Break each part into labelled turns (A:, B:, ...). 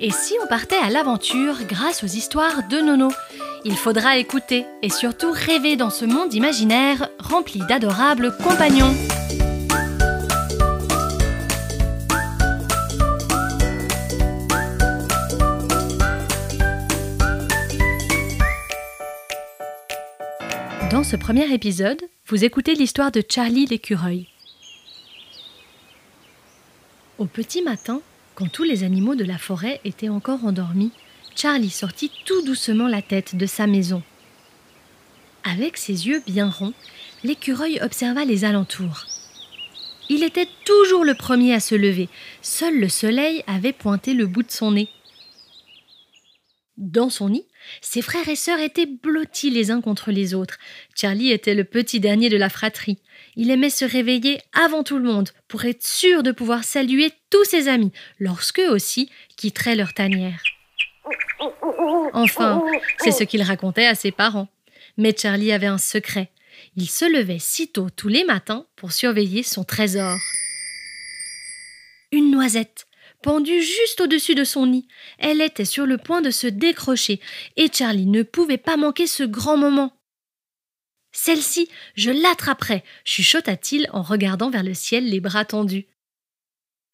A: Et si on partait à l'aventure grâce aux histoires de Nono Il faudra écouter et surtout rêver dans ce monde imaginaire rempli d'adorables compagnons. Dans ce premier épisode, vous écoutez l'histoire de Charlie l'écureuil. Au petit matin, quand tous les animaux de la forêt étaient encore endormis, Charlie sortit tout doucement la tête de sa maison. Avec ses yeux bien ronds, l'écureuil observa les alentours. Il était toujours le premier à se lever, seul le soleil avait pointé le bout de son nez. Dans son nid, ses frères et sœurs étaient blottis les uns contre les autres. Charlie était le petit dernier de la fratrie. Il aimait se réveiller avant tout le monde pour être sûr de pouvoir saluer tous ses amis lorsqu'eux aussi quitteraient leur tanière. Enfin, c'est ce qu'il racontait à ses parents. Mais Charlie avait un secret. Il se levait si tôt tous les matins pour surveiller son trésor. Une noisette pendue juste au-dessus de son nid. Elle était sur le point de se décrocher, et Charlie ne pouvait pas manquer ce grand moment. Celle-ci, je l'attraperai, chuchota-t-il en regardant vers le ciel les bras tendus.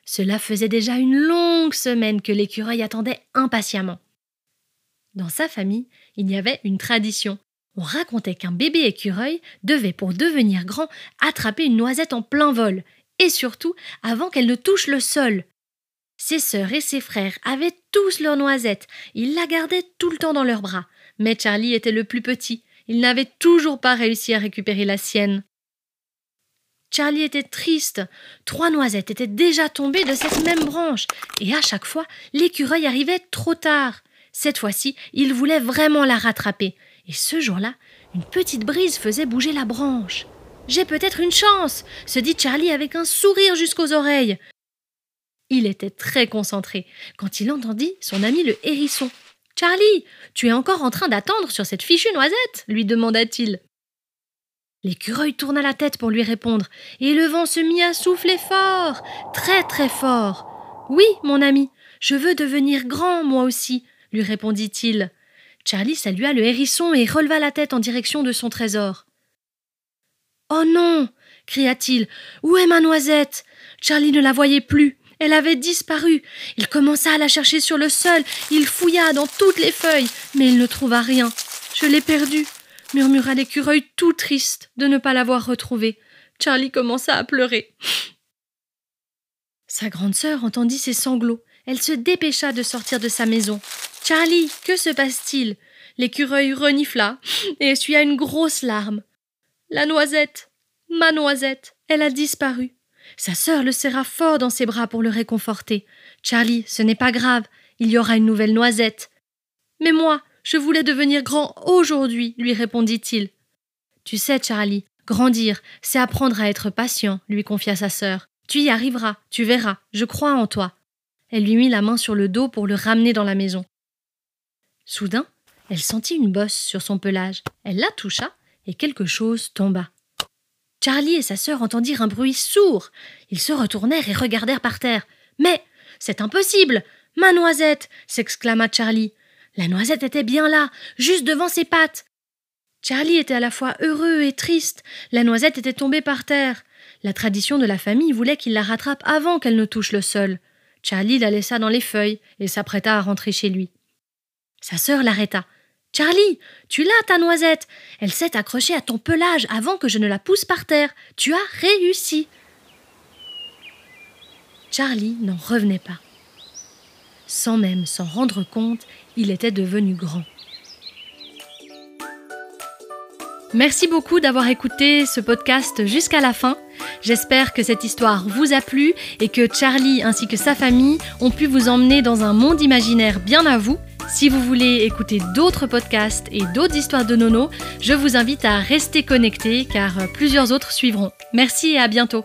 A: Cela faisait déjà une longue semaine que l'écureuil attendait impatiemment. Dans sa famille, il y avait une tradition. On racontait qu'un bébé écureuil devait, pour devenir grand, attraper une noisette en plein vol, et surtout avant qu'elle ne touche le sol. Ses sœurs et ses frères avaient tous leur noisette. Ils la gardaient tout le temps dans leurs bras. Mais Charlie était le plus petit. Il n'avait toujours pas réussi à récupérer la sienne. Charlie était triste. Trois noisettes étaient déjà tombées de cette même branche, et à chaque fois, l'écureuil arrivait trop tard. Cette fois-ci, il voulait vraiment la rattraper. Et ce jour-là, une petite brise faisait bouger la branche. J'ai peut-être une chance, se dit Charlie avec un sourire jusqu'aux oreilles. Il était très concentré quand il entendit son ami le hérisson. Charlie, tu es encore en train d'attendre sur cette fichue noisette lui demanda-t-il. L'écureuil tourna la tête pour lui répondre, et le vent se mit à souffler fort, très très fort. Oui, mon ami, je veux devenir grand, moi aussi, lui répondit-il. Charlie salua le hérisson et releva la tête en direction de son trésor. Oh non cria-t-il. Où est ma noisette? Charlie ne la voyait plus. Elle avait disparu. Il commença à la chercher sur le sol. Il fouilla dans toutes les feuilles, mais il ne trouva rien. Je l'ai perdue, murmura l'écureuil tout triste de ne pas l'avoir retrouvée. Charlie commença à pleurer. Sa grande sœur entendit ses sanglots. Elle se dépêcha de sortir de sa maison. Charlie, que se passe-t-il? L'écureuil renifla et essuya une grosse larme. La noisette, ma noisette, elle a disparu. Sa sœur le serra fort dans ses bras pour le réconforter. Charlie, ce n'est pas grave, il y aura une nouvelle noisette. Mais moi, je voulais devenir grand aujourd'hui, lui répondit-il. Tu sais, Charlie, grandir, c'est apprendre à être patient, lui confia sa sœur. Tu y arriveras, tu verras, je crois en toi. Elle lui mit la main sur le dos pour le ramener dans la maison. Soudain, elle sentit une bosse sur son pelage. Elle la toucha et quelque chose tomba. Charlie et sa sœur entendirent un bruit sourd. Ils se retournèrent et regardèrent par terre. Mais c'est impossible. Ma noisette. s'exclama Charlie. La noisette était bien là, juste devant ses pattes. Charlie était à la fois heureux et triste. La noisette était tombée par terre. La tradition de la famille voulait qu'il la rattrape avant qu'elle ne touche le sol. Charlie la laissa dans les feuilles et s'apprêta à rentrer chez lui. Sa sœur l'arrêta. Charlie, tu l'as ta noisette. Elle s'est accrochée à ton pelage avant que je ne la pousse par terre. Tu as réussi. Charlie n'en revenait pas. Sans même s'en rendre compte, il était devenu grand. Merci beaucoup d'avoir écouté ce podcast jusqu'à la fin. J'espère que cette histoire vous a plu et que Charlie ainsi que sa famille ont pu vous emmener dans un monde imaginaire bien à vous. Si vous voulez écouter d'autres podcasts et d'autres histoires de Nono, je vous invite à rester connecté car plusieurs autres suivront. Merci et à bientôt.